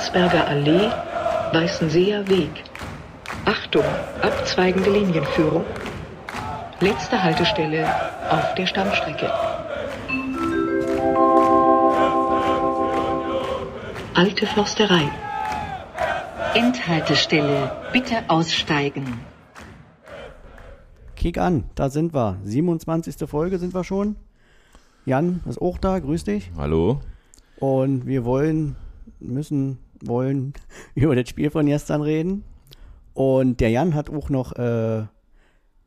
Landsberger Allee, Weißenseer Weg. Achtung, abzweigende Linienführung. Letzte Haltestelle auf der Stammstrecke. Alte Försterei. Endhaltestelle. Bitte aussteigen. Kick an, da sind wir. 27. Folge sind wir schon. Jan ist auch da, grüß dich. Hallo. Und wir wollen, müssen, wollen über das Spiel von gestern reden. Und der Jan hat auch noch äh,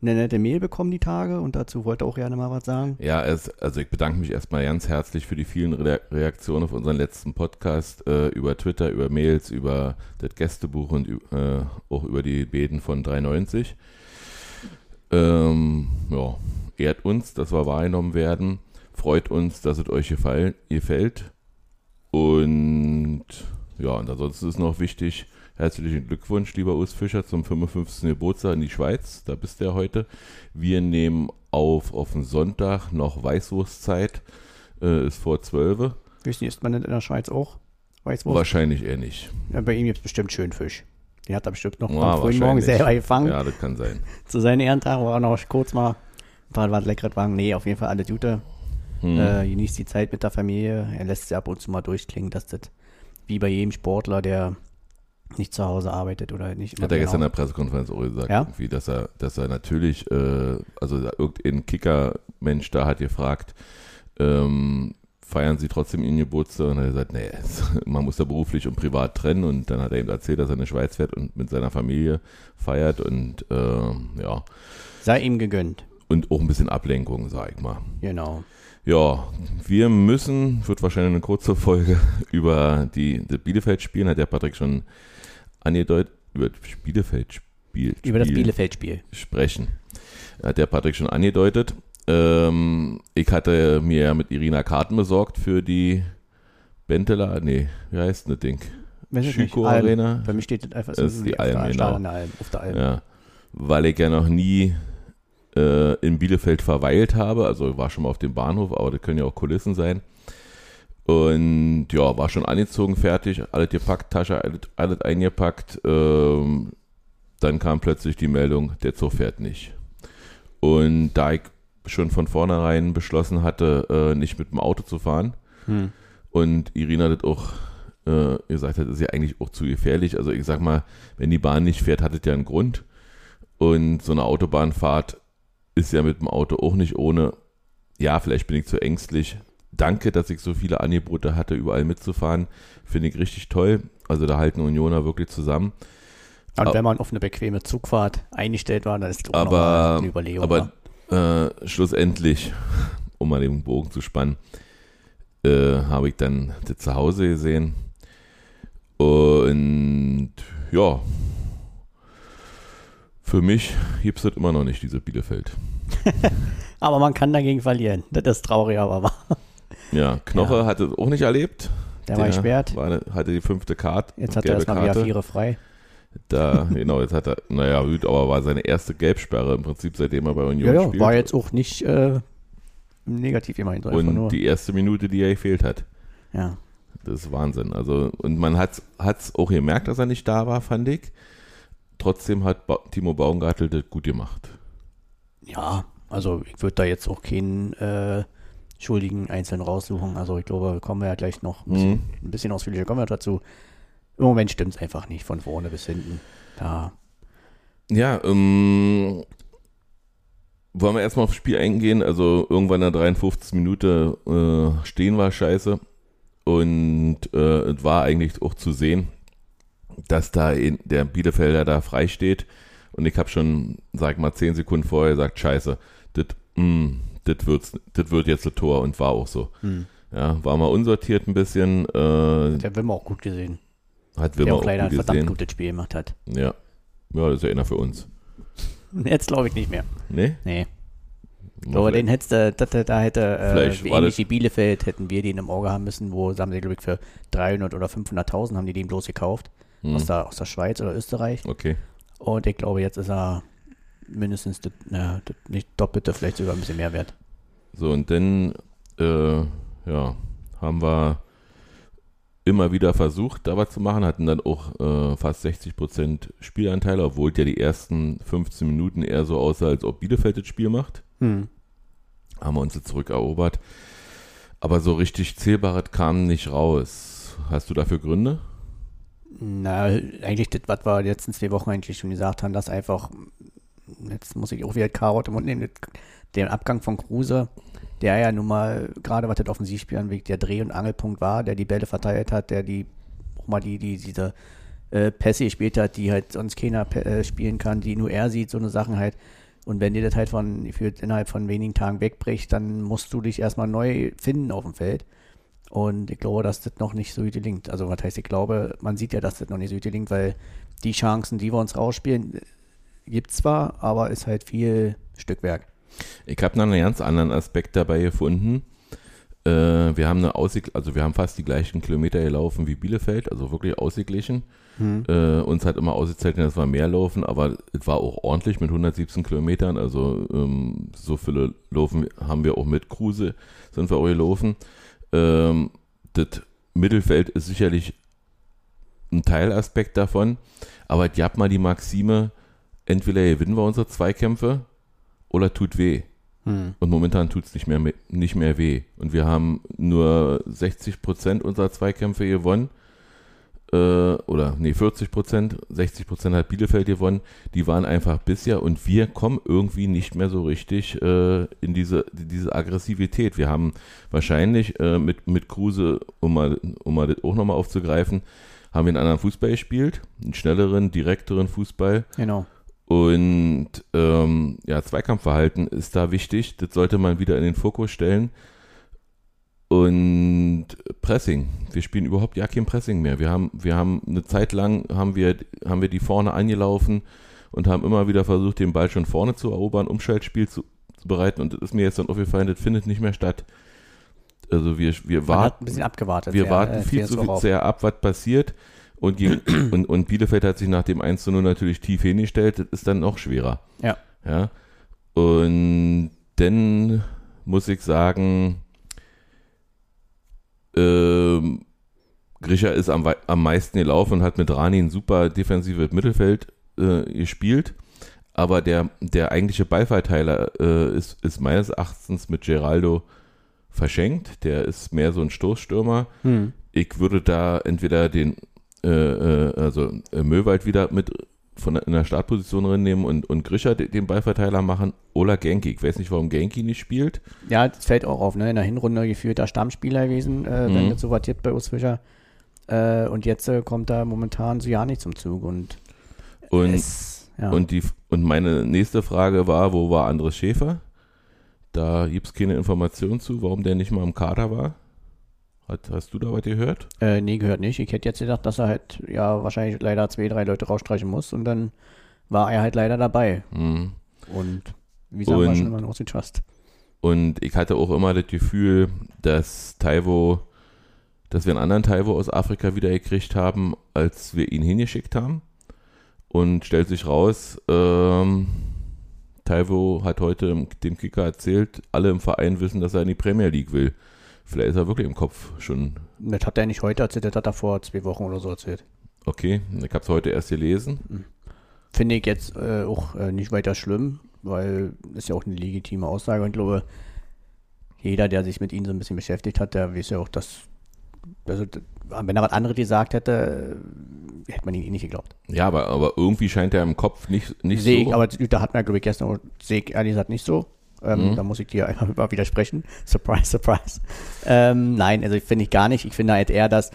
eine nette Mail bekommen die Tage und dazu wollte er auch gerne mal was sagen. Ja, es, also ich bedanke mich erstmal ganz herzlich für die vielen Re Reaktionen auf unseren letzten Podcast äh, über Twitter, über Mails, über das Gästebuch und äh, auch über die Beten von 390. Ähm, ja, ehrt uns, dass wir wahrgenommen werden. Freut uns, dass es euch gefallen, gefällt. Und ja, und ansonsten ist noch wichtig, herzlichen Glückwunsch, lieber Urs Fischer, zum 55. Geburtstag in die Schweiz. Da bist du ja heute. Wir nehmen auf auf den Sonntag noch Weißwurstzeit. Äh, ist vor 12. Wissen ist man nicht in der Schweiz auch? Weißwurst? Wahrscheinlich eher nicht. Ja, bei ihm gibt es bestimmt schön Fisch. Den hat er bestimmt noch Ja, am frühen Morgen selber gefangen. Ja, das kann sein. Zu seinem Ehrentag war er noch kurz mal ein paar was leckeres wagen. Nee, auf jeden Fall alles Gute. Hm. Äh, genießt die Zeit mit der Familie. Er lässt sie ab und zu mal durchklingen, dass das wie bei jedem Sportler, der nicht zu Hause arbeitet oder nicht. Hat er gestern in genau. der Pressekonferenz auch gesagt, Ja? irgendwie, dass er, dass er natürlich, äh, also irgendein Kicker-Mensch da hat gefragt, ähm, feiern Sie trotzdem Ihren Geburtstag? Und er hat gesagt, nee, man muss da beruflich und privat trennen. Und dann hat er ihm erzählt, dass er in die Schweiz fährt und mit seiner Familie feiert und ähm, ja, Sei ihm gegönnt. und auch ein bisschen Ablenkung, sag ich mal. Genau. Ja, wir müssen, wird wahrscheinlich eine kurze Folge über die, das Bielefeld-Spielen, hat der Patrick schon angedeutet, über das Bielefeld-Spiel. Über das Spiel Bielefeld-Spiel. sprechen. Hat der Patrick schon angedeutet. Ähm, ich hatte mir ja mit Irina Karten besorgt für die Benteler, nee, wie heißt denn das Ding? Schüko. Arena? Bei mir steht das einfach Das ist die Alm, genau. Alm, auf der Alm. Ja, weil ich ja noch nie äh, in Bielefeld verweilt habe. Also war schon mal auf dem Bahnhof, aber das können ja auch Kulissen sein. Und ja, war schon angezogen, fertig, alles gepackt, Tasche, alles, alles eingepackt. Ähm, dann kam plötzlich die Meldung, der Zug fährt nicht. Und da ich schon von vornherein beschlossen hatte, äh, nicht mit dem Auto zu fahren, Hm. und Irina das auch äh, gesagt hat, ist ja eigentlich auch zu gefährlich. Also ich sag mal, wenn die Bahn nicht fährt, hat es ja einen Grund. Und so eine Autobahnfahrt ist ja mit dem Auto auch nicht ohne. Ja, vielleicht bin ich zu ängstlich. Danke, dass ich so viele Angebote hatte, überall mitzufahren. Finde ich richtig toll. Also da halten Unioner wirklich zusammen. Und wenn man auf eine bequeme Zugfahrt eingestellt war, dann ist nochmal Aber, eine Überlegung. aber wa? äh, schlussendlich, um mal den Bogen zu spannen, äh, habe ich dann das zu Hause gesehen. Und ja, für mich gibt es das immer noch nicht, diese Bielefeld. aber man kann dagegen verlieren. Das ist traurig, aber wahr. Ja, Knoche hat es auch nicht erlebt. Der war gesperrt. War, hatte die fünfte Karte. Jetzt hat er erstmal wieder Karte. Viere frei. Da, genau, jetzt hat er, naja, gut, aber war seine erste Gelbsperre im Prinzip, seitdem er bei Union Ja, ja, spielt. war jetzt auch nicht äh, negativ immerhin. Und nur. die erste Minute, die er gefehlt hat. ja. Das ist Wahnsinn. Also, und man hat es auch gemerkt, dass er nicht da war, fand ich. Trotzdem hat ba Timo Baumgartel das gut gemacht. ja, also ich würde da jetzt auch keinen äh, Schuldigen einzeln raussuchen. Also ich glaube, kommen wir ja gleich noch ein bisschen, Mhm. ein bisschen ausführlicher kommen wir dazu. Im Moment stimmt es einfach nicht, von vorne bis hinten. Da, Ja, ähm, wollen wir erstmal aufs Spiel eingehen? Also irgendwann in der 53. Minute äh, stehen war scheiße. Und äh, es war eigentlich auch zu sehen, dass da in, der Bielefelder da frei steht. Und ich habe schon, sag mal, zehn Sekunden vorher gesagt, scheiße, das mm, wird jetzt ein Tor und war auch so. hm. Ja, war mal unsortiert ein bisschen. Äh, der Wimmer auch gut gesehen. hat Der Wimmer auch auch ein gut verdammt gesehen. gutes Spiel gemacht hat. Ja. ja, das ist ja einer für uns. Jetzt glaube ich nicht mehr. Nee? Nee. Glaube, den hättest du, da, da hätte, äh, ähnlich wie Bielefeld, hätten wir den im Auge haben müssen, wo, haben sie, glaube ich, für 300 oder 500.000 haben die den bloß gekauft. Hm, Aus, der, aus der Schweiz oder Österreich. Okay. Und ich glaube, jetzt ist er mindestens das, na, das nicht doppelte, vielleicht sogar ein bisschen mehr wert. So, und dann, äh, ja, haben wir immer wieder versucht, da was zu machen, hatten dann auch äh, fast 60 Prozent Spielanteile, obwohl ja die ersten 15 Minuten eher so aussah, als ob Bielefeld das Spiel macht. Hm. Haben wir uns jetzt zurückerobert. Aber so richtig Zählbares kam nicht raus. Hast du dafür Gründe? Na, eigentlich das, was wir letzten zwei Wochen eigentlich schon gesagt haben, dass einfach, jetzt muss ich auch wieder Karot im Mund nehmen, den Abgang von Kruse, der ja nun mal, gerade was das Offensivspiel anwegt, der Dreh- und Angelpunkt war, der die Bälle verteilt hat, der die, auch mal die, die, diese äh, Pässe gespielt hat, die halt sonst keiner äh, spielen kann, die nur er sieht, so eine Sachen halt. Und wenn dir das halt von, innerhalb von wenigen Tagen wegbricht, dann musst du dich erstmal neu finden auf dem Feld. Und ich glaube, dass das noch nicht so gut gelingt. Also, was heißt, ich glaube, man sieht ja, dass das noch nicht so gut gelingt, weil die Chancen, die wir uns rausspielen, gibt es zwar, aber ist halt viel Stückwerk. Ich habe noch einen ganz anderen Aspekt dabei gefunden. Äh, wir haben eine Aussicht, also wir haben fast die gleichen Kilometer gelaufen wie Bielefeld, also wirklich ausgeglichen. Hm. Äh, uns hat immer ausgezeichnet, dass wir mehr laufen, aber es war auch ordentlich mit 117 Kilometern. Also ähm, so viele Laufen haben wir auch mit Kruse, sind wir auch gelaufen. Ähm, das Mittelfeld ist sicherlich ein Teilaspekt davon, aber die hat mal die Maxime, entweder gewinnen wir unsere Zweikämpfe oder tut weh. Hm. Und momentan tut es nicht mehr, nicht mehr weh. Und wir haben nur 60 Prozent unserer Zweikämpfe gewonnen. Äh, oder, nee, 40 Prozent. 60 Prozent hat Bielefeld gewonnen. Die waren einfach bisher und wir kommen irgendwie nicht mehr so richtig äh, in diese, diese Aggressivität. Wir haben wahrscheinlich äh, mit, mit Kruse, um mal, um mal das auch nochmal aufzugreifen, haben wir einen anderen Fußball gespielt. Einen schnelleren, direkteren Fußball. Genau. Und ähm, ja, Zweikampfverhalten ist da wichtig. Das sollte man wieder in den Fokus stellen. Und Pressing. Wir spielen überhaupt ja kein Pressing mehr. Wir haben, wir haben eine Zeit lang haben wir, haben wir die vorne angelaufen und haben immer wieder versucht, den Ball schon vorne zu erobern, Umschaltspiel zu, zu bereiten. Und das ist mir jetzt dann aufgefallen, das findet nicht mehr statt. Also wir, wir warten hat ein bisschen abgewartet. wir sehr, warten äh, viel zu drauf. sehr ab, was passiert. Und, gegen, und, und Bielefeld hat sich nach dem 1 zu 0 natürlich tief hingestellt. Das ist dann noch schwerer. Ja. ja. Und dann muss ich sagen, ähm, Grisha ist am, am meisten gelaufen und hat mit Rani ein super defensives Mittelfeld äh, gespielt. Aber der, der eigentliche Ballverteiler äh, ist, ist meines Erachtens mit Geraldo verschenkt. Der ist mehr so ein Stoßstürmer. Hm. Ich würde da entweder den, äh, äh, also äh, Möwald wieder mit von in der Startposition reinnehmen und, und Grisha de- den Ballverteiler machen oder Genki. Ich weiß nicht, warum Genki nicht spielt. Ja, das fällt auch auf, ne? In der Hinrunde geführter Stammspieler gewesen, äh, wenn Mhm. das so was jetzt bei Urs Fischer. Äh, und jetzt äh, kommt da momentan so ja nicht zum Zug. Und, Und, es, ja. und, die, und meine nächste Frage war, wo war Andres Schäfer? Da gibt es keine Information zu, warum der nicht mal im Kader war. Hat, hast du da was gehört? Äh, nee, gehört nicht. Ich hätte jetzt gedacht, dass er halt ja wahrscheinlich leider zwei, drei Leute rausstreichen muss und dann war er halt leider dabei. Mhm. Und wie sagen wir schon immer noch Trust. Und ich hatte auch immer das Gefühl, dass Taiwo, dass wir einen anderen Taiwo aus Afrika wieder gekriegt haben, als wir ihn hingeschickt haben. Und stellt sich raus, ähm, Taiwo hat heute dem Kicker erzählt, alle im Verein wissen, dass er in die Premier League will. Vielleicht ist er wirklich im Kopf schon Das hat er nicht heute erzählt, das hat er vor zwei Wochen oder so erzählt. okay. Ich habe es heute erst gelesen. Finde ich jetzt äh, auch äh, nicht weiter schlimm, weil ist ja auch eine legitime Aussage und ich glaube, jeder, der sich mit ihnen so ein bisschen beschäftigt hat, der weiß ja auch, dass, also, wenn er was anderes gesagt hätte, hätte man ihn eh nicht geglaubt. Ja, aber, aber irgendwie scheint er im Kopf nicht, nicht Sehe so. ich, aber da hat man, glaube ich, gestern, auch- sehe ich ehrlich gesagt nicht so. Ähm, Mhm. Da muss ich dir einfach mal widersprechen. Surprise, surprise. Ähm, nein, also finde ich gar nicht. Ich finde halt eher, dass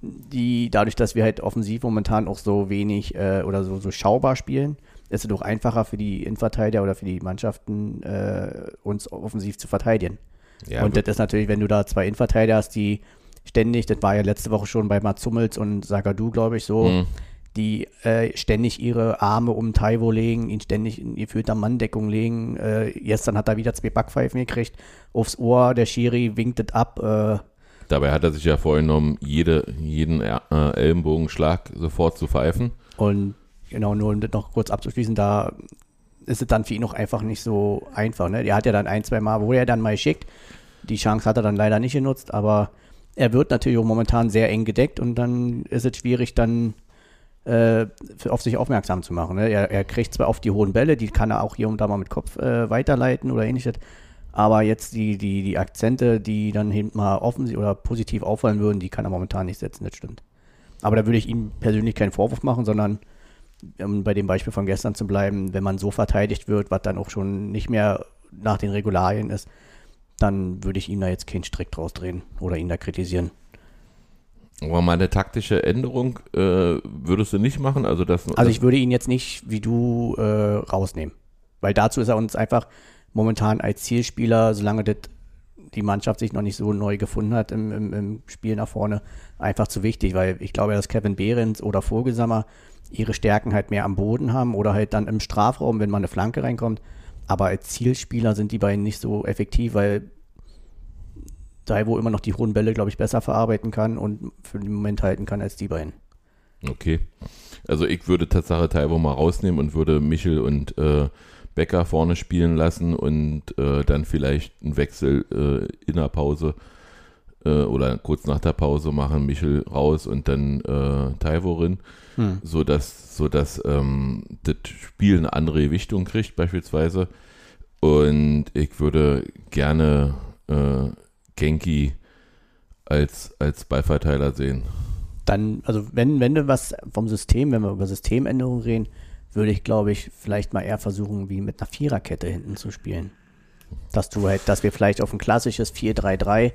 die, dadurch, dass wir halt offensiv momentan auch so wenig äh, oder so, so schaubar spielen, ist es doch einfacher für die Innenverteidiger oder für die Mannschaften, äh, uns offensiv zu verteidigen. ja, und das ist natürlich, wenn du da zwei Innenverteidiger hast, die ständig, das war ja letzte Woche schon bei Mats Hummels und Sagadu, glaube ich, so, Mhm. Die äh, ständig ihre Arme um Taiwo legen, ihn ständig in geführter Manndeckung legen. Äh, gestern hat er wieder zwei Backpfeifen gekriegt, aufs Ohr, der Schiri winkt es ab. Äh, Dabei hat er sich ja vorgenommen, jede, jeden äh, Ellenbogenschlag sofort zu pfeifen. und genau, nur um das noch kurz abzuschließen, da ist es dann für ihn noch einfach nicht so einfach. Ne? Der hat ja dann ein, zwei Mal, wo er dann mal geschickt, die Chance hat er dann leider nicht genutzt, aber er wird natürlich auch momentan sehr eng gedeckt und dann ist es schwierig, dann äh, auf sich aufmerksam zu machen. Ne? Er, er, kriegt zwar auf die hohen Bälle, die kann er auch hier und da mal mit Kopf äh, weiterleiten oder ähnliches, aber jetzt die, die, die Akzente, die dann hinten mal offensiv oder positiv auffallen würden, die kann er momentan nicht setzen, das stimmt. Aber da würde ich ihm persönlich keinen Vorwurf machen, sondern um bei dem Beispiel von gestern zu bleiben, wenn man so verteidigt wird, was dann auch schon nicht mehr nach den Regularien ist, dann würde ich ihm da jetzt keinen Strick draus drehen oder ihn da kritisieren. Aber eine taktische Änderung äh, würdest du nicht machen? Also, das, also ich würde ihn jetzt nicht wie du äh, rausnehmen. Weil dazu ist er uns einfach momentan als Zielspieler, solange das die Mannschaft sich noch nicht so neu gefunden hat im, im, im Spiel nach vorne, einfach zu wichtig, weil ich glaube, dass Kevin Behrens oder Vogelsammer ihre Stärken halt mehr am Boden haben oder halt dann im Strafraum, wenn mal eine Flanke reinkommt. Aber als Zielspieler sind die beiden nicht so effektiv, weil Daiwo immer noch die hohen Bälle, glaube ich, besser verarbeiten kann und für den Moment halten kann als die beiden. Okay. Also ich würde Tatsache Taiwo mal rausnehmen und würde Michel und äh, Becker vorne spielen lassen und äh, dann vielleicht einen Wechsel äh, in der Pause äh, oder kurz nach der Pause machen, Michel raus und dann äh, Taiwo rein, hm. sodass, sodass ähm, das Spiel eine andere Gewichtung kriegt beispielsweise. Und ich würde gerne äh, Genki als, als Ballverteiler sehen. Dann, also wenn, wenn du was vom System, wenn wir über Systemänderungen reden, würde ich, glaube ich, vielleicht mal eher versuchen, wie mit einer Viererkette hinten zu spielen. Dass du halt, dass wir vielleicht auf ein klassisches 4-3-3,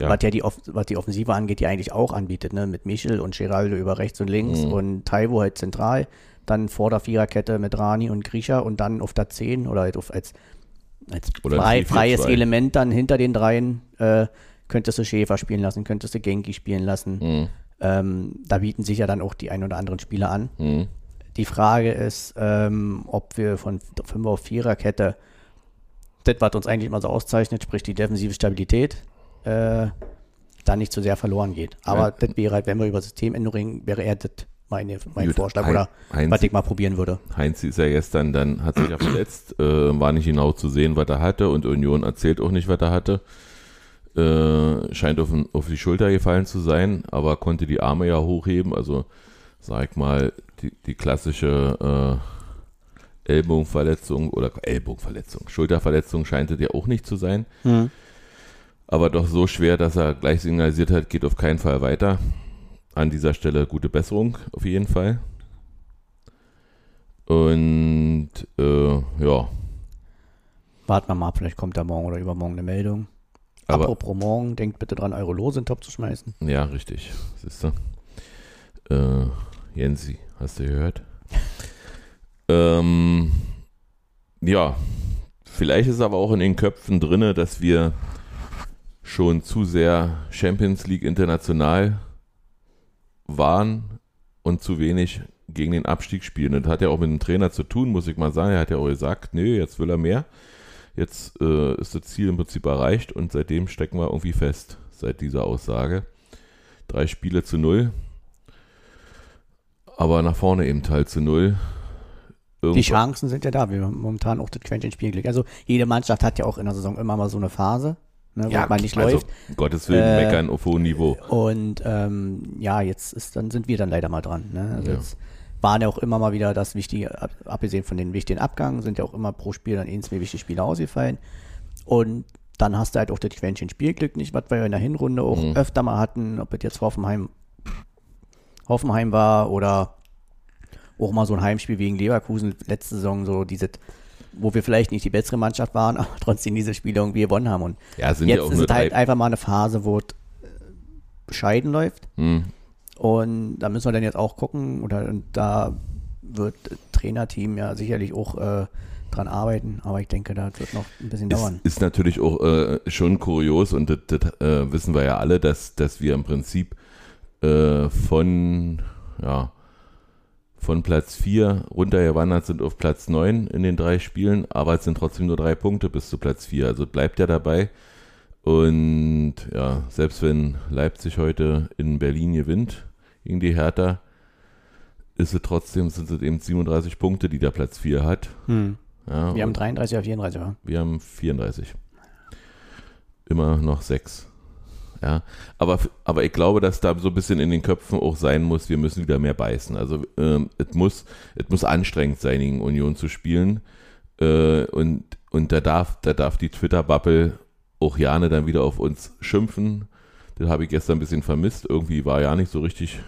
ja. was ja die, was die Offensive angeht, die eigentlich auch anbietet, ne? Mit Michel und Geraldo über rechts und links mhm. und Taiwo halt zentral, dann vor der Viererkette mit Rani und Grisha und dann auf der 10 oder halt auf als, als frei, freies Element dann hinter den dreien äh, könntest du Schäfer spielen lassen, könntest du Genki spielen lassen. Mhm. Ähm, da bieten sich ja dann auch die ein oder anderen Spieler an. Mhm. Die Frage ist, ähm, ob wir von 5 auf 4er Kette, das, was uns eigentlich immer so auszeichnet, sprich die defensive Stabilität, äh, da nicht zu sehr verloren geht. Aber ja. das wäre halt, wenn wir über Systemänderungen, wäre er das meine, mein Gut, Vorschlag oder Heinz, was ich mal probieren würde. Heinz ist ja gestern, dann hat sich ja verletzt, äh, war nicht genau zu sehen, was er hatte und Union erzählt auch nicht, was er hatte. Äh, scheint auf, auf, die Schulter gefallen zu sein, aber konnte die Arme ja hochheben, also sag ich mal, die, die klassische äh, Ellbogenverletzung oder Ellbogenverletzung, Schulterverletzung scheint es ja auch nicht zu sein. Mhm. Aber doch so schwer, dass er gleich signalisiert hat, geht auf keinen Fall weiter. An dieser Stelle gute Besserung auf jeden Fall. Und äh, ja. Warten wir mal, vielleicht kommt da morgen oder übermorgen eine Meldung. Aber, Apropos morgen, denkt bitte dran, eure Lose in den Top zu schmeißen. Ja, richtig. Siehst du? Äh, Jensi, hast du gehört? ähm, ja, vielleicht ist aber auch in den Köpfen drin, dass wir schon zu sehr Champions League international waren und zu wenig gegen den Abstieg spielen. Das hat ja auch mit dem Trainer zu tun, muss ich mal sagen. Er hat ja auch gesagt, nö, jetzt will er mehr. Jetzt äh, ist das Ziel im Prinzip erreicht und seitdem stecken wir irgendwie fest, seit dieser Aussage. Drei Spiele zu null aber nach vorne eben Teil zu null. Irgendwo. Die Chancen sind ja da. Wir haben momentan auch das Quäntchen Spielglück. Also jede Mannschaft hat ja auch in der Saison immer mal so eine Phase, ne, ja, man nicht also, läuft. Um Gottes Willen, äh, meckern auf hohem Niveau. Und ähm, ja, jetzt ist, dann sind wir dann leider mal dran. Ne? Also ja. jetzt waren ja auch immer mal wieder das wichtige, abgesehen von den wichtigen Abgängen, sind ja auch immer pro Spiel dann eh zwei wichtige Spiele ausgefallen. Und dann hast du halt auch das Quäntchen Spielglück nicht, was wir in der Hinrunde auch mhm. öfter mal hatten, ob es jetzt Hoffenheim Hoffenheim war oder auch mal so ein Heimspiel wegen Leverkusen letzte Saison, so diese, wo wir vielleicht nicht die bessere Mannschaft waren, aber trotzdem diese Spiele irgendwie gewonnen haben. Und ja, jetzt ist es halt einfach mal eine Phase, wo es äh, bescheiden läuft. Hm. Und da müssen wir dann jetzt auch gucken, oder da wird Trainerteam ja sicherlich auch äh, dran arbeiten, aber ich denke, das wird noch ein bisschen dauern. Ist, ist natürlich auch äh, schon kurios und das, das äh, wissen wir ja alle, dass, dass wir im Prinzip äh, von, ja, von Platz 4 runtergewandert sind auf Platz 9 in den drei Spielen, aber es sind trotzdem nur drei Punkte bis zu Platz 4. Also bleibt ja dabei. Und ja, selbst wenn Leipzig heute in Berlin gewinnt gegen die Hertha, ist es trotzdem, sind es eben 37 Punkte, die der Platz 4 hat. Hm. Ja, wir haben 33 auf 34, oder? Wir haben 34. Immer noch 6 Ja, aber, aber ich glaube, dass da so ein bisschen in den Köpfen auch sein muss, wir müssen wieder mehr beißen. Also ähm, es muss, muss anstrengend sein, gegen Union zu spielen. Äh, und, und da darf, da darf die Twitter-Bubble auch Jane dann wieder auf uns schimpfen. Das habe ich gestern ein bisschen vermisst. Irgendwie war ja nicht so richtig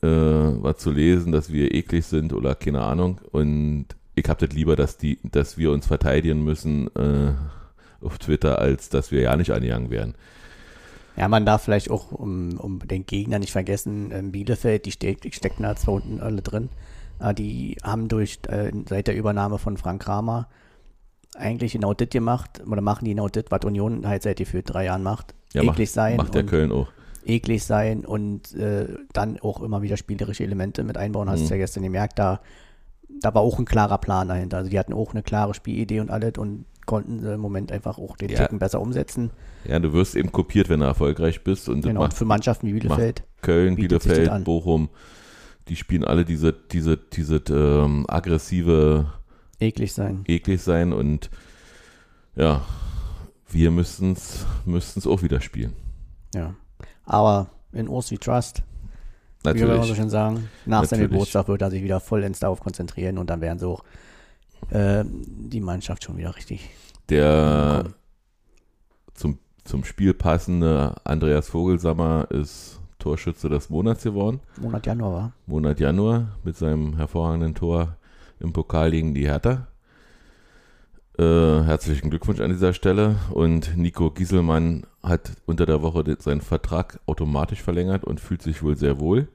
äh, was zu lesen, dass wir eklig sind oder keine Ahnung. Und ich habe das lieber, dass die, dass wir uns verteidigen müssen äh, auf Twitter, als dass wir ja nicht angegangen werden. Ja, man darf vielleicht auch, um, um den Gegner nicht vergessen, in Bielefeld, die, die stecken da zwar unten alle drin, die haben durch, äh, seit der Übernahme von Frank Kramer eigentlich genau das gemacht, oder machen die genau das, was Union halt seit für drei Jahren macht. Ja, eklig macht, sein. Macht der Köln auch. Eklig sein und äh, dann auch immer wieder spielerische Elemente mit einbauen. Hast du mhm. ja gestern gemerkt, da, da war auch ein klarer Plan dahinter. Also die hatten auch eine klare Spielidee und alles und konnten sie im Moment einfach auch den ja. Ticken besser umsetzen. Ja, du wirst eben kopiert, wenn du erfolgreich bist. Und genau, und für Mannschaften wie Bielefeld. Köln, Bielefeld, Bochum, die spielen alle diese, diese, diese ähm, aggressive eklig sein. Eklig sein und ja, wir müssten es auch wieder spielen. Ja. Aber in Urs wie Trust, Natürlich. wie wir so schön sagen, nach Natürlich. seinem Geburtstag wird er sich wieder vollends darauf konzentrieren und dann werden so äh, die Mannschaft schon wieder richtig. Der zum, zum Spiel passende Andreas Vogelsammer ist Torschütze des Monats geworden. Monat Januar war. Monat Januar mit seinem hervorragenden Tor im Pokal gegen die Hertha. Äh, herzlichen Glückwunsch an dieser Stelle. Und Nico Gieselmann hat unter der Woche seinen Vertrag automatisch verlängert und fühlt sich wohl sehr wohl.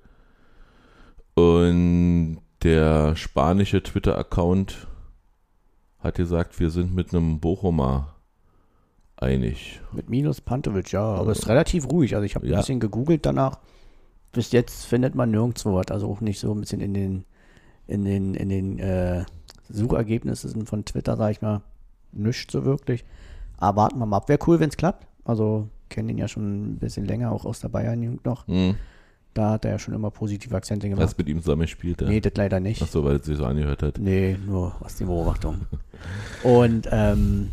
Und der spanische Twitter-Account hat gesagt, wir sind mit einem Bochumer einig. Mit Minus Pantovic, ja, aber es ist relativ ruhig. Also ich habe ja. ein bisschen gegoogelt danach. Bis jetzt findet man nirgendwo was, also auch nicht so ein bisschen in den in den, in den äh, Suchergebnissen von Twitter, sag ich mal, nichts so wirklich. Aber warten wir mal ab. Wäre cool, wenn es klappt. Also, kennen ihn ja schon ein bisschen länger, auch aus der Bayern-Jugend noch. Mhm. Da hat er ja schon immer positive Akzente gemacht. Hast mit ihm zusammen gespielt? Ja? Nee, das leider nicht. Ach so, weil es sich so angehört hat. Nee, nur aus den Beobachtungen. Und ähm,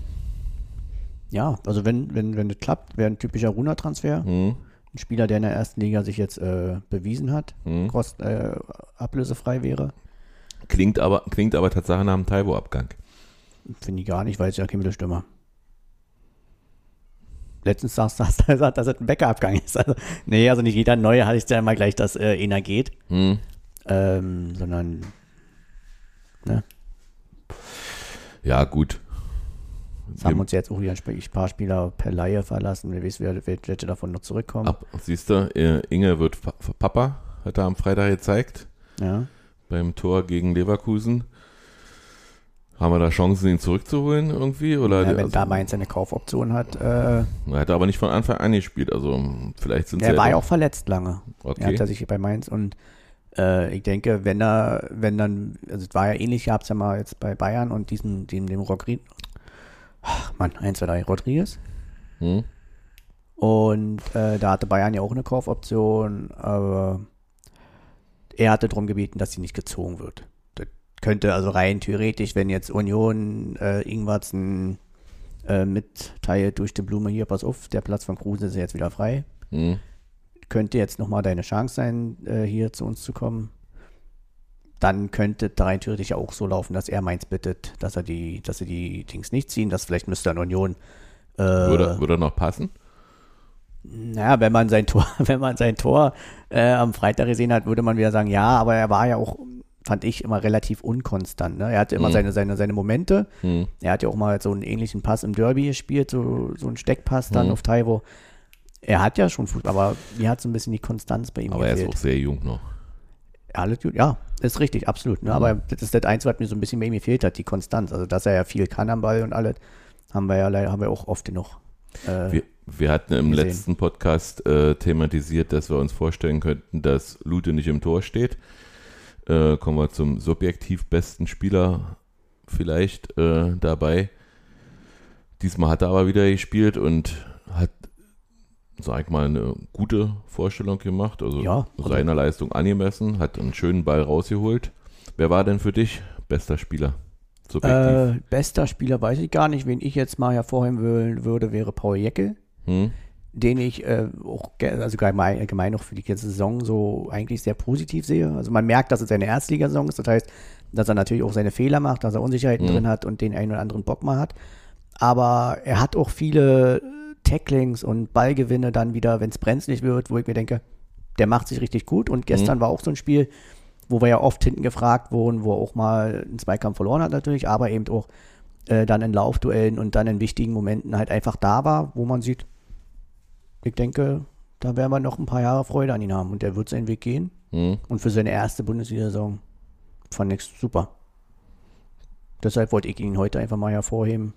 ja, also wenn, wenn, wenn das klappt, wäre ein typischer Runa-Transfer. Mhm. Ein Spieler, der in der ersten Liga sich jetzt äh, bewiesen hat, mhm. kost, äh, ablösefrei wäre. Klingt aber, klingt aber tatsächlich nach einem Taiwo-Abgang. Finde ich gar nicht, weil es ja keine Stimme. Letztens sagst du, dass, dass, das ein Bäckerabgang ist. Also, nee, also nicht jeder Neue heißt ja immer gleich, dass äh, einer geht. Hm. Ähm, sondern, ne? Ja, gut. Das haben uns jetzt auch hier ein paar Spieler per Laie verlassen. Wir wissen, welche davon noch zurückkommen. Ab, siehst du, äh, Inge wird Papa, hat er am Freitag gezeigt. Ja beim Tor gegen Leverkusen. Haben wir da Chancen, ihn zurückzuholen irgendwie? Oder ja, wenn also, da Mainz eine Kaufoption hat. Äh, er hat aber nicht von Anfang an gespielt. Also vielleicht sind Er war ja auch verletzt lange. Okay. Er hat sich bei Mainz und äh, ich denke, wenn er, wenn dann, also es war ja ähnlich, ihr habt es ja mal jetzt bei Bayern und diesen, dem, dem Rodriguez. Ach Mann, 1, 2, 3, Rodriguez. Hm. Und äh, da hatte Bayern ja auch eine Kaufoption, aber er hatte darum gebeten, dass sie nicht gezogen wird. Könnte also rein theoretisch, wenn jetzt Union äh, Ingwarzen äh, mitteilt durch die Blume hier, pass auf, der Platz von Kruse ist jetzt wieder frei. Mhm. Könnte jetzt nochmal deine Chance sein, äh, hier zu uns zu kommen. Dann könnte rein theoretisch auch so laufen, dass er Mainz bittet, dass er die, dass sie die Dings nicht ziehen. Das vielleicht müsste dann Union. Äh, würde, würde noch passen? Naja, wenn man sein Tor, wenn man sein Tor äh, am Freitag gesehen hat, würde man wieder sagen, ja, aber er war ja auch, fand ich, immer relativ unkonstant. Ne? Er hatte immer mhm. seine, seine, seine Momente. Mhm. Er hat ja auch mal so einen ähnlichen Pass im Derby gespielt, so, so einen Steckpass dann mhm. auf Taiwo. Er hat ja schon Fußball, aber mir hat so ein bisschen die Konstanz bei ihm Aber gefehlt. er ist auch sehr jung noch. Alles gut, ja, ist richtig, absolut. Ne? Mhm. Aber das ist das Einzige, was mir so ein bisschen bei ihm gefehlt hat, die Konstanz. Also, dass er ja viel kann am Ball und alles, haben wir ja leider, haben wir auch oft genug. Äh, wir, wir hatten im gesehen. letzten Podcast äh, thematisiert, dass wir uns vorstellen könnten, dass Lute nicht im Tor steht. Äh, kommen wir zum subjektiv besten Spieler vielleicht äh, dabei. Diesmal hat er aber wieder gespielt und hat, sag ich mal, eine gute Vorstellung gemacht. Also ja, seiner Leistung angemessen, hat einen schönen Ball rausgeholt. Wer war denn für dich bester Spieler? Äh, bester Spieler weiß ich gar nicht. Wen ich jetzt mal hervorheben würde, wäre Paul Jeckel. Hm. Den ich äh, auch also allgemein, noch für die ganze Saison so eigentlich sehr positiv sehe. Also man merkt, dass es seine Erstligasaison ist. Das heißt, dass er natürlich auch seine Fehler macht, dass er Unsicherheiten Mhm. drin hat und den einen oder anderen Bock mal hat. Aber er hat auch viele Tacklings und Ballgewinne dann wieder, wenn es brenzlig wird, wo ich mir denke, der macht sich richtig gut. Und gestern war auch so ein Spiel, wo wir ja oft hinten gefragt wurden, wo er auch mal einen Zweikampf verloren hat natürlich, aber eben auch äh, dann in Laufduellen und dann in wichtigen Momenten halt einfach da war, wo man sieht, ich denke, da werden wir noch ein paar Jahre Freude an ihn haben und er wird seinen Weg gehen. Hm. Und für seine erste Bundesliga-Saison fand ich super. Deshalb wollte ich ihn heute einfach mal hervorheben.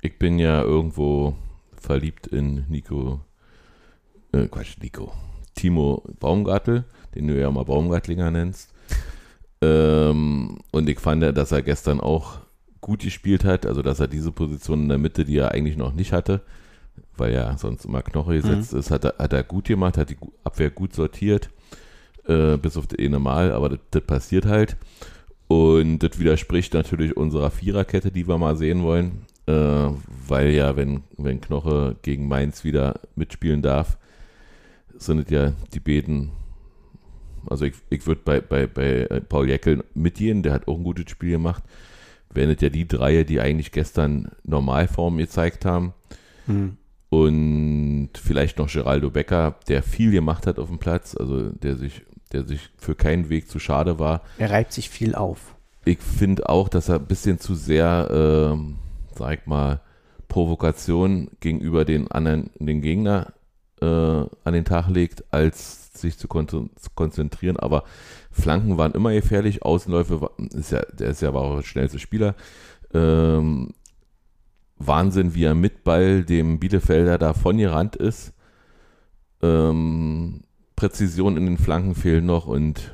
Ich bin ja irgendwo verliebt in Nico, äh, Quatsch, Nico, Timo Baumgartel, den du ja mal Baumgartlinger nennst. Ähm, und ich fand, ja, dass er gestern auch gut gespielt hat, also dass er diese Position in der Mitte, die er eigentlich noch nicht hatte, weil ja sonst immer Knoche gesetzt ist, hat er, hat er gut gemacht, hat die Abwehr gut sortiert, äh, bis auf das eine Mal, aber das, das passiert halt. Und das widerspricht natürlich unserer Viererkette, die wir mal sehen wollen, äh, weil ja, wenn, wenn Knoche gegen Mainz wieder mitspielen darf, sind es ja die beiden, also ich, ich würde bei, bei, bei äh, Paul Jäckel mitgehen, der hat auch ein gutes Spiel gemacht, wären es ja die drei, die eigentlich gestern Normalform gezeigt haben und vielleicht noch Geraldo Becker, der viel gemacht hat auf dem Platz, also der sich, der sich für keinen Weg zu schade war. Er reibt sich viel auf. Ich finde auch, dass er ein bisschen zu sehr, ähm, sag ich mal, Provokation gegenüber den anderen, den Gegner äh, an den Tag legt, als sich zu, kon zu konzentrieren. Aber Flanken waren immer gefährlich, Außenläufe, war- ist ja, der ist ja aber auch der schnellste Spieler. Ähm, Wahnsinn, wie er mit Ball dem Bielefelder da von gerannt ist. Ähm, Präzision in den Flanken fehlt noch und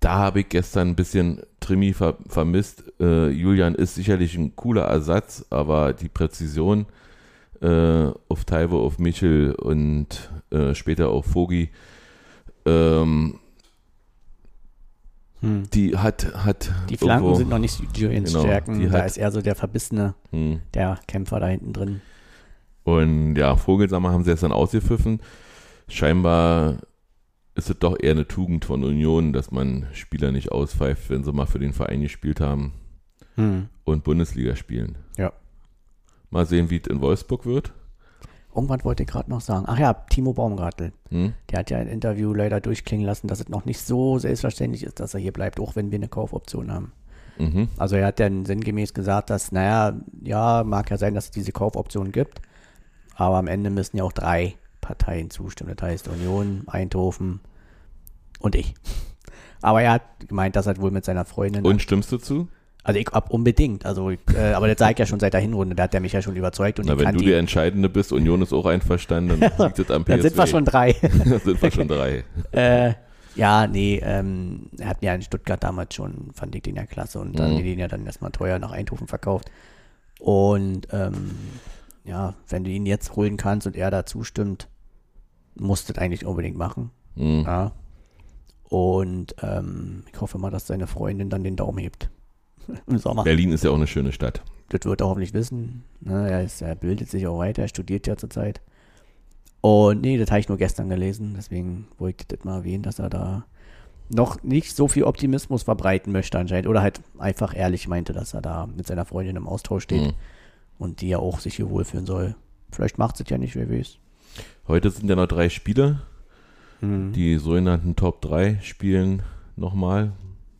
da habe ich gestern ein bisschen Trimi ver vermisst. Äh, Julian ist sicherlich ein cooler Ersatz, aber die Präzision äh, auf Taiwo, auf Michel und äh, später auf Vogi, ähm, die hat, hat Die Flanken irgendwo- sind noch nicht Julians Genau, Stärken. Da hat- ist er so der Verbissene, Hm. der Kämpfer da hinten drin. Und ja, Vogelsammer haben sie jetzt dann ausgepfiffen. Scheinbar ist es doch eher eine Tugend von Union, dass man Spieler nicht auspfeift, wenn sie mal für den Verein gespielt haben und Bundesliga spielen. Ja. Mal sehen, wie es in Wolfsburg wird. Irgendwann wollte ich gerade noch sagen. Ach ja, Timo Baumgartel. Hm? Der hat ja ein Interview leider durchklingen lassen, dass es noch nicht so selbstverständlich ist, dass er hier bleibt, auch wenn wir eine Kaufoption haben. Mhm. Also er hat dann sinngemäß gesagt, dass, naja, ja, mag ja sein, dass es diese Kaufoption gibt, aber am Ende müssen ja auch drei Parteien zustimmen. Das heißt Union, Eindhoven und ich. Aber er hat gemeint, dass er wohl mit seiner Freundin. Und stimmst du zu? Also ich ab unbedingt. Also, ich, äh, aber das sage ich ja schon seit der Hinrunde. Da hat er mich ja schon überzeugt und Na, wenn du der Entscheidende bist, Union ist auch einverstanden, dann liegt es am PSV. Dann sind wir schon drei. Dann sind wir schon drei. äh, ja, nee, ähm, er hat mir ja in Stuttgart damals schon, fand ich den ja klasse und dann Mhm. den ja dann erstmal teuer nach Eindhoven verkauft. Und ähm, ja, wenn du ihn jetzt holen kannst und er da zustimmt, musst du das eigentlich unbedingt machen. Mhm. Ja. Und ähm, ich hoffe mal, dass seine Freundin dann den Daumen hebt. Berlin ist ja auch eine schöne Stadt. Das wird er hoffentlich wissen. Ne, er, ist, er bildet sich auch weiter, er studiert ja zurzeit. Und nee, das habe ich nur gestern gelesen, deswegen wollte ich das mal erwähnen, dass er da noch nicht so viel Optimismus verbreiten möchte anscheinend. Oder halt einfach ehrlich meinte, dass er da mit seiner Freundin im Austausch steht Mhm. und die ja auch sich hier wohlfühlen soll. Vielleicht macht es ja nicht, wer weiß. Heute sind ja noch drei Spiele. Mhm. Die sogenannten Top 3 spielen nochmal.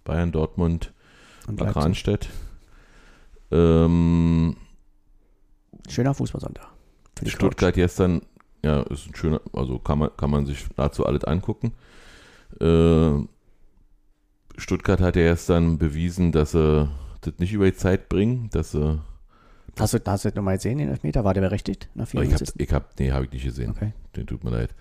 Bayern, Dortmund, Und Leipzig. Ranstedt. Ähm, Schöner Fußballsonntag. Stuttgart gestern, ja, ist ein schöner, also kann man, kann man sich dazu alles angucken. Äh, Stuttgart hat ja gestern bewiesen, dass sie das nicht über die Zeit bringen, dass sie, Couch. Hast du, hast du das nochmal gesehen, den Elfmeter? War der berechtigt? Nach Oh, ich hab, 94. ich hab, nee, habe ich nicht gesehen. Okay. Den tut mir leid.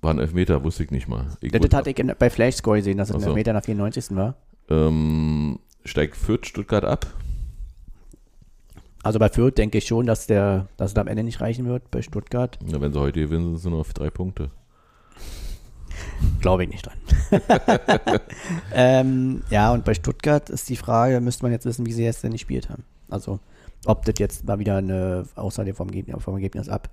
War ein Elfmeter, wusste ich nicht mal. Ich Das, das hatte ich bei Flash Score gesehen, dass es ein. Elfmeter nach 94. war. Ähm, steigt Fürth Stuttgart ab? Also bei Fürth denke ich schon, dass der, dass es am Ende nicht reichen wird. Bei Stuttgart Ja, wenn sie heute gewinnen, sind sie nur auf drei Punkte. glaube ich nicht dran. ähm, ja, und bei Stuttgart ist die Frage, müsste man jetzt wissen, wie sie jetzt denn gespielt haben. Also ob das jetzt mal wieder eine, vom, Gegner, vom Ergebnis ab,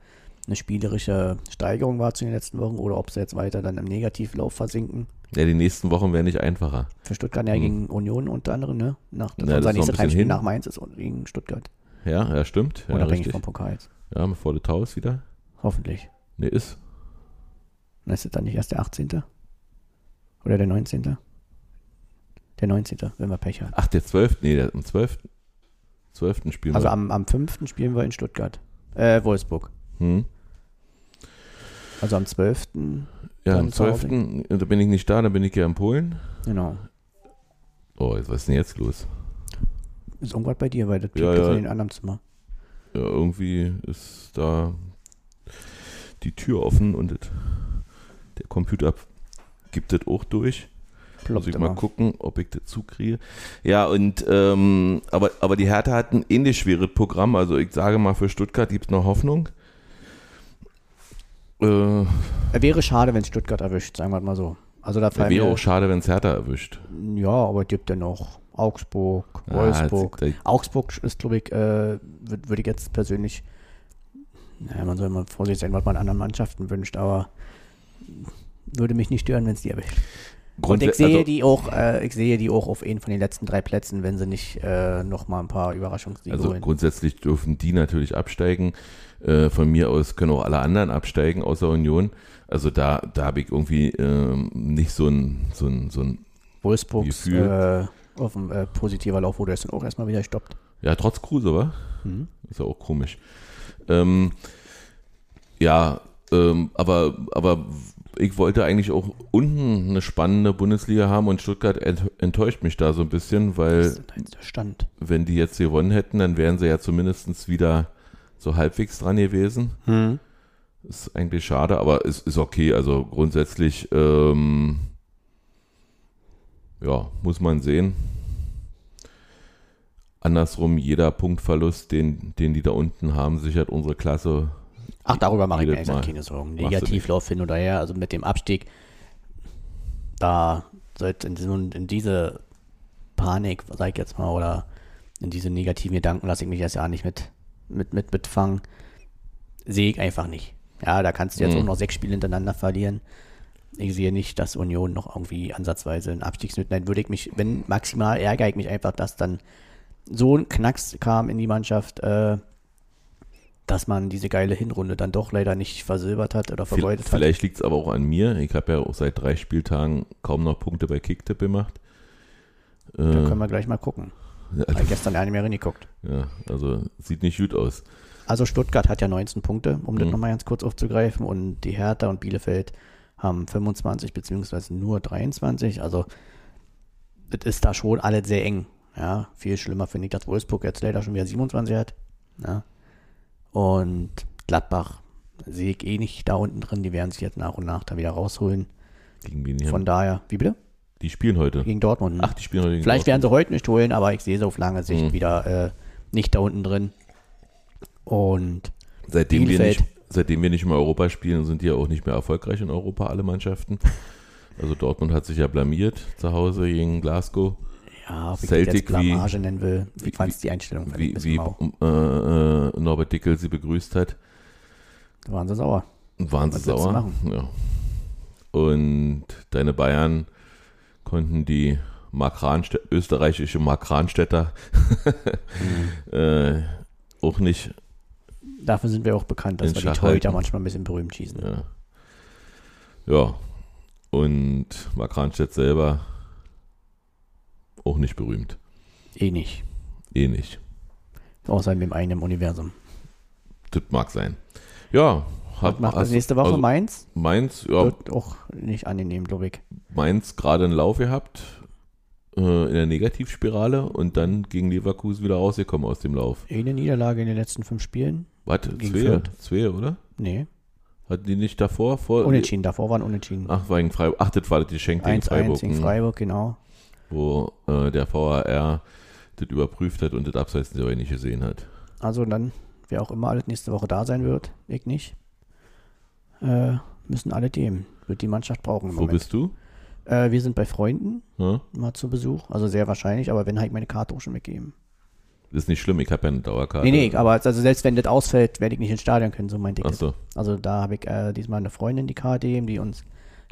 eine spielerische Steigerung war zu den letzten Wochen oder ob sie jetzt weiter dann im Negativlauf versinken. Ja, die nächsten Wochen werden nicht einfacher. Für Stuttgart ja Mhm. gegen Union unter anderem, ne? Nach, das Ja, unser das nächstes Heimspiel nach Mainz ist gegen Stuttgart. Ja, ja, stimmt. Ja, Unabhängig richtig. vom Pokal jetzt. Ja, vor der Taus wieder. Hoffentlich. Ne, ist. Und ist es dann nicht erst der 18. Oder der 19. Der 19., wenn wir Pech haben. Ach, der 12. Nee, der, am 12. 12. spielen Also wir. am, am 5. spielen wir in Stuttgart. Äh, Wolfsburg. Hm. Also am 12. Ja, am zu Hause. 12. Da bin ich nicht da, da bin ich ja in Polen. Genau. Oh, jetzt, was ist denn jetzt los? Ist irgendwas bei dir, weil das Ja, ja. in den anderen Zimmer. Ja, irgendwie ist da die Tür offen und das, der Computer gibt das auch durch. Muss Ploppt ich mal immer. gucken, ob ich das zukriege. Ja, und ähm, aber, aber die Hertha hat ein ähnlich schweres Programm. Also ich sage mal, für Stuttgart gibt es noch Hoffnung. Äh, Wäre schade, wenn Stuttgart erwischt, sagen wir mal so. Also da fallen wäre mir, auch schade, wenn es Hertha erwischt. Ja, aber es gibt ja noch Augsburg, Ah, Wolfsburg. jetzt- Augsburg ist, glaube ich, äh, würde würd ich jetzt persönlich, naja, man soll immer vorsichtig sein, was man anderen Mannschaften wünscht, aber würde mich nicht stören, wenn es die erwischt. Und ich sehe also, die auch, äh, ich sehe die auch auf einen von den letzten drei Plätzen, wenn sie nicht äh, noch mal ein paar Überraschungssiege Also holen. grundsätzlich dürfen die natürlich absteigen. Äh, von mir aus können auch alle anderen absteigen, außer Union. Also da, da habe ich irgendwie ähm, nicht so ein, so ein, so ein, Wolfsburgs Gefühl. äh, auf dem äh, positiver Lauf wurde es dann auch erstmal wieder gestoppt. ja, trotz Kruse, wa? Mhm. Ist ja auch komisch. Ähm, ja, ähm, aber, aber ich wollte eigentlich auch unten eine spannende Bundesliga haben und Stuttgart ent enttäuscht mich da so ein bisschen, weil der wenn die jetzt gewonnen hätten, dann wären sie ja zumindest wieder so halbwegs dran gewesen. Mhm. Ist eigentlich schade, aber es ist okay. Also grundsätzlich, ähm, ja, muss man sehen. Andersrum, jeder Punktverlust, den, den die da unten haben, sichert unsere Klasse. Ach, darüber mache ich mir Mal. keine Sorgen. Negativlauf hin oder her, also mit dem Abstieg, da sollte in, in diese Panik, sag ich jetzt mal, oder in diese negativen Gedanken lasse ich mich erst ja nicht mit, mit, mit mitfangen. Sehe ich einfach nicht. Ja, da kannst du jetzt Mhm. auch noch sechs Spiele hintereinander verlieren. Ich sehe nicht, dass Union noch irgendwie ansatzweise ein Abstiegsnot. Nein, würde ich mich, wenn maximal ärgere ich mich einfach, dass dann so ein Knacks kam in die Mannschaft, äh, dass man diese geile Hinrunde dann doch leider nicht versilbert hat oder vergeudet hat. Vielleicht liegt es aber auch an mir. Ich habe ja auch seit drei Spieltagen kaum noch Punkte bei Kicktipp gemacht. Da Äh, können wir gleich mal gucken. Weil gestern ja nicht mehr reingeguckt. ja, also sieht nicht gut aus. Also Stuttgart hat ja 19 Punkte, um das Mhm. nochmal ganz kurz aufzugreifen. Und die Hertha und Bielefeld haben 25 beziehungsweise nur 23. Also das ist da schon alles sehr eng. Ja, viel schlimmer finde ich, dass Wolfsburg jetzt leider schon wieder 27 hat. Ja. Und Gladbach sehe ich eh nicht da unten drin. Die werden sich jetzt nach und nach da wieder rausholen. Gegen wen Von daher, wie bitte? Die spielen heute. Gegen Dortmund. ne? Ach, die spielen heute gegen Vielleicht werden Dortmund. sie heute nicht holen, aber ich sehe sie auf lange Sicht Mhm. wieder äh, nicht da unten drin. Und Seitdem wir, nicht, seitdem wir nicht mehr Europa spielen, sind die ja auch nicht mehr erfolgreich in Europa, alle Mannschaften. Also Dortmund hat sich ja blamiert zu Hause gegen Glasgow. ja, ob ich Celtic das jetzt wie- Blamage nennen will, wie- ich fand die Einstellung ich Wie, wie mau. äh, äh, Norbert Dickel sie begrüßt hat. Da waren sie sauer. Waren sie Was du sauer. Ja. Und deine Bayern konnten die Mark Rahnstädt, österreichische Mark Rahnstädter Mhm. äh, auch nicht. Dafür sind wir auch bekannt, dass wir die Torhüter halten. manchmal ein bisschen berühmt schießen. Ja. ja. Und Mark Rahnstedt selber auch nicht berühmt. Eh nicht. Eh nicht. Außer in dem einen im Universum. Das mag sein. Ja. Was macht das hast- nächste Woche? also Mainz? Mainz, ja, Wird auch nicht angenehm, glaube ich. Mainz gerade einen Lauf gehabt äh, in der Negativspirale und dann gegen Leverkusen wieder rausgekommen aus dem Lauf. Eine Niederlage in den letzten fünf Spielen? Warte, zwei, zwei, oder? Nee. Hatten die nicht davor? Vor, Unentschieden. Davor waren Unentschieden. Ach, war gegen Freiburg. Ach, das war das Geschenk gegen 1-1 Freiburg, gegen hm, Freiburg, genau. wo äh, der VAR das überprüft hat und das Abseits nicht gesehen hat. Also dann, wer auch immer alles nächste Woche da sein wird, ich nicht, äh, müssen alle dem. Wird die Mannschaft brauchen im Wo Moment. bist du? Äh, wir sind bei Freunden Ja? mal zu Besuch. Also sehr wahrscheinlich, aber wenn halt meine Karte auch schon weggeben. Das ist nicht schlimm, ich habe ja eine Dauerkarte. Nee, nee, aber also selbst wenn das ausfällt, werde ich nicht ins Stadion können, so mein Ticket. Ach so. Also da habe ich äh, diesmal eine Freundin, die Karte gegeben, die uns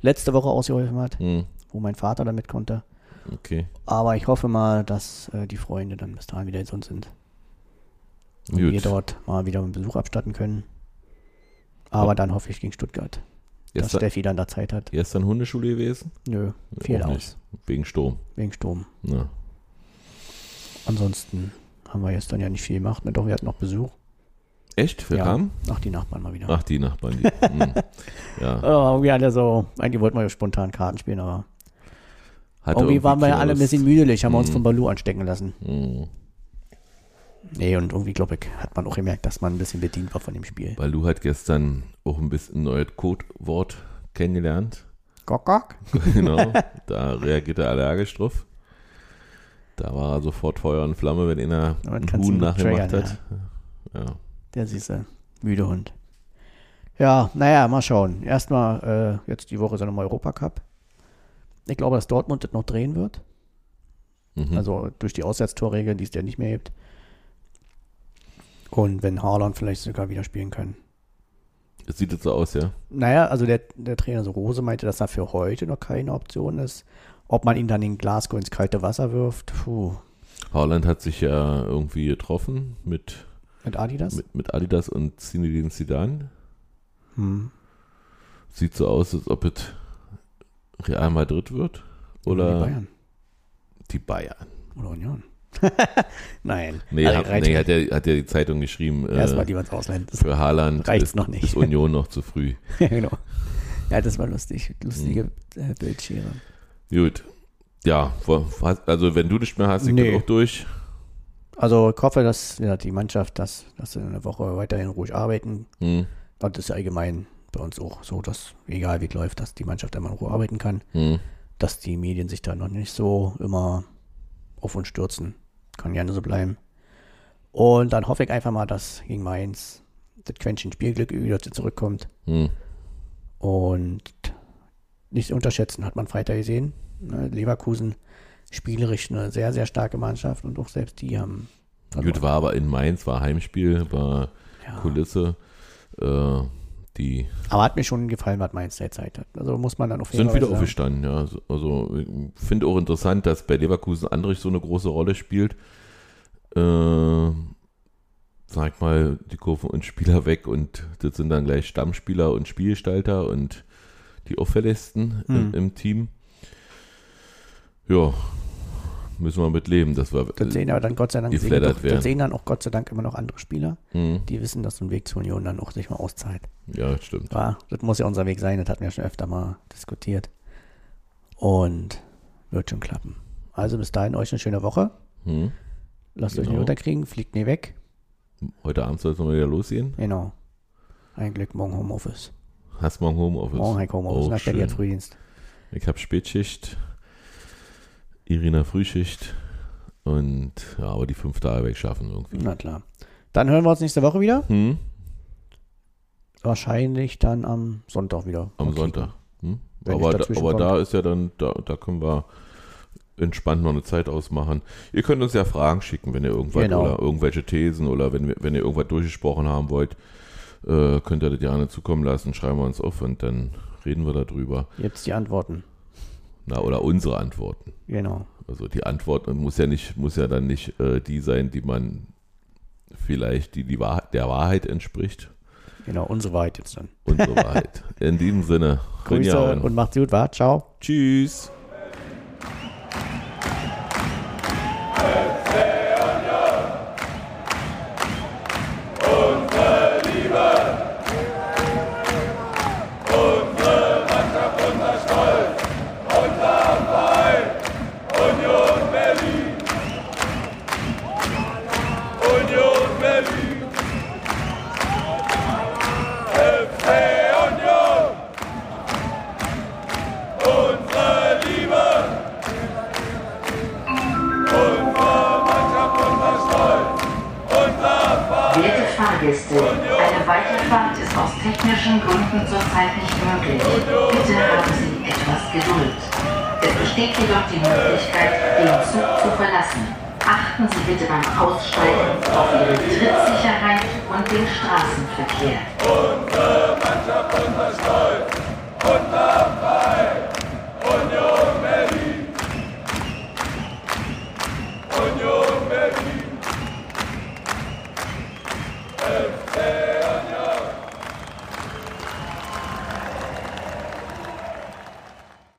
letzte Woche ausgeholfen hat, Hm, wo mein Vater damit konnte. okay. Aber ich hoffe mal, dass äh, die Freunde dann bis dahin wieder gesund sind. Und Gut. wir dort mal wieder einen Besuch abstatten können. Aber dann hoffe ich gegen Stuttgart, dass Gestern, Steffi dann da Zeit hat. gestern Hundeschule gewesen? Nö, viel aus, nicht. Wegen Sturm. wegen Sturm. Ja. Ansonsten haben wir gestern ja nicht viel gemacht. Ne, Doch, wir hatten noch Besuch. Echt? Wer ja. kam? Ach, die Nachbarn mal wieder. Ach, die Nachbarn. Die, hm. Ja. Oh, irgendwie alle so, eigentlich wollten wir ja spontan Karten spielen, aber Hat irgendwie waren wir ja alle ein bisschen müdelig, haben wir uns Mhm. von Balu anstecken lassen. Hm. Nee, und irgendwie, glaube ich, hat man auch gemerkt, dass man ein bisschen bedient war von dem Spiel. Balu hat gestern auch ein bisschen ein neues Codewort kennengelernt. Gok, gok. genau. Da reagiert er allergisch drauf. Da war er sofort Feuer und Flamme, wenn einer Damit einen Huhn nachgemacht triggern, hat. Ja. Der süße, müde Hund. Ja, naja, mal schauen. Erstmal, äh, jetzt die Woche ist ja nochmal Europacup. Ich glaube, dass Dortmund das noch drehen wird. Mhm. Also durch die Auswärtstorregel, die es ja nicht mehr gibt. Und wenn Haaland vielleicht sogar wieder spielen kann. Es sieht jetzt so aus, ja. Naja, also der, der Trainer so Rose meinte, dass da für heute noch keine Option ist. Ob man ihn dann in Glasgow ins kalte Wasser wirft, puh, Haaland hat sich ja irgendwie getroffen mit, mit Adidas. mit, mit Adidas und Zinedine Zidane. hm. Sieht so aus, als ob es Real Madrid wird. die Oder Bayern. die Bayern. Oder Union. Nein. Nee, Also, hat, reicht nee hat, ja, hat ja die Zeitung geschrieben, Erstmal äh, lieber ins Ausland. Für Haaland reicht's ist, noch nicht. ist Union noch zu früh. genau. Ja, das war lustig. Lustige Hm. äh, Bildschere. Gut. Ja, also wenn du nicht mehr hast, ich Nee. bin auch durch. Also ich hoffe, dass ja, die Mannschaft, dass, dass sie eine Woche weiterhin ruhig arbeiten. Hm, Und das ist ja allgemein bei uns auch so, dass egal wie es läuft, dass die Mannschaft immer in Ruhe arbeiten kann. hm. Dass die Medien sich da noch nicht so immer auf uns stürzen. Kann gerne so bleiben. Und dann hoffe ich einfach mal, dass gegen Mainz das Quäntchen Spielglück wieder zurückkommt. Hm. Und nicht unterschätzen, hat man Freitag gesehen. Ne, Leverkusen spielerisch eine sehr, sehr starke Mannschaft und auch selbst die haben. Gut, war aber in Mainz, war Heimspiel, war Ja. Kulisse. Äh, die Aber hat mir schon gefallen, was Mainz derzeit hat. Also muss man dann auf sind wieder aufgestanden, ja. Also- Also ich finde auch interessant, dass bei Leverkusen Andrich so eine große Rolle spielt. Äh, sag mal, die Kurven und Spieler weg und das sind dann gleich Stammspieler und Spielgestalter und die auffälligsten Hm. im, im Team. Ja, müssen wir mit leben, dass wir Das sehen aber dann Gott sei Dank, Die sehen, flattert doch, werden. das sehen dann auch Gott sei Dank immer noch andere Spieler, Hm, die wissen, dass so ein Weg zur Union dann auch sich mal auszahlt. ja, stimmt. Ja, das muss ja unser Weg sein, das hatten wir schon öfter mal diskutiert. Und wird schon klappen. Also bis dahin euch eine schöne Woche. Hm. Lasst euch Genau. nicht unterkriegen, fliegt nie weg. Heute Abend soll es nochmal wieder losgehen. Genau. Ein Glück, morgen Homeoffice. Hast morgen Homeoffice? Morgen halt Homeoffice, Oh, nach der schön. Frühdienst. Ich habe Spätschicht, Irina Frühschicht und ja, aber die fünf Tage ich schaffen irgendwie. Na klar. Dann hören wir uns nächste Woche wieder. Hm? Wahrscheinlich dann am Sonntag wieder. Am. Sonntag. Hm? Aber, da, aber da ist ja dann, da, da können wir entspannt noch eine Zeit ausmachen. Ihr könnt uns ja Fragen schicken, wenn ihr irgendwas Genau. oder irgendwelche Thesen oder wenn, wenn ihr irgendwas durchgesprochen haben wollt, äh, könnt ihr das gerne zukommen lassen, schreiben wir uns auf und dann reden wir darüber. Jetzt die Antworten. Na, oder unsere Antworten. Genau. Also die Antwort muss ja nicht, muss ja dann nicht äh, die sein, die man vielleicht, die, die Wahrheit, der Wahrheit entspricht. Genau, unsere Wahrheit jetzt dann. Unsere Wahrheit. In diesem Sinne. Grüße und macht's gut, wa? Ciao. Tschüss.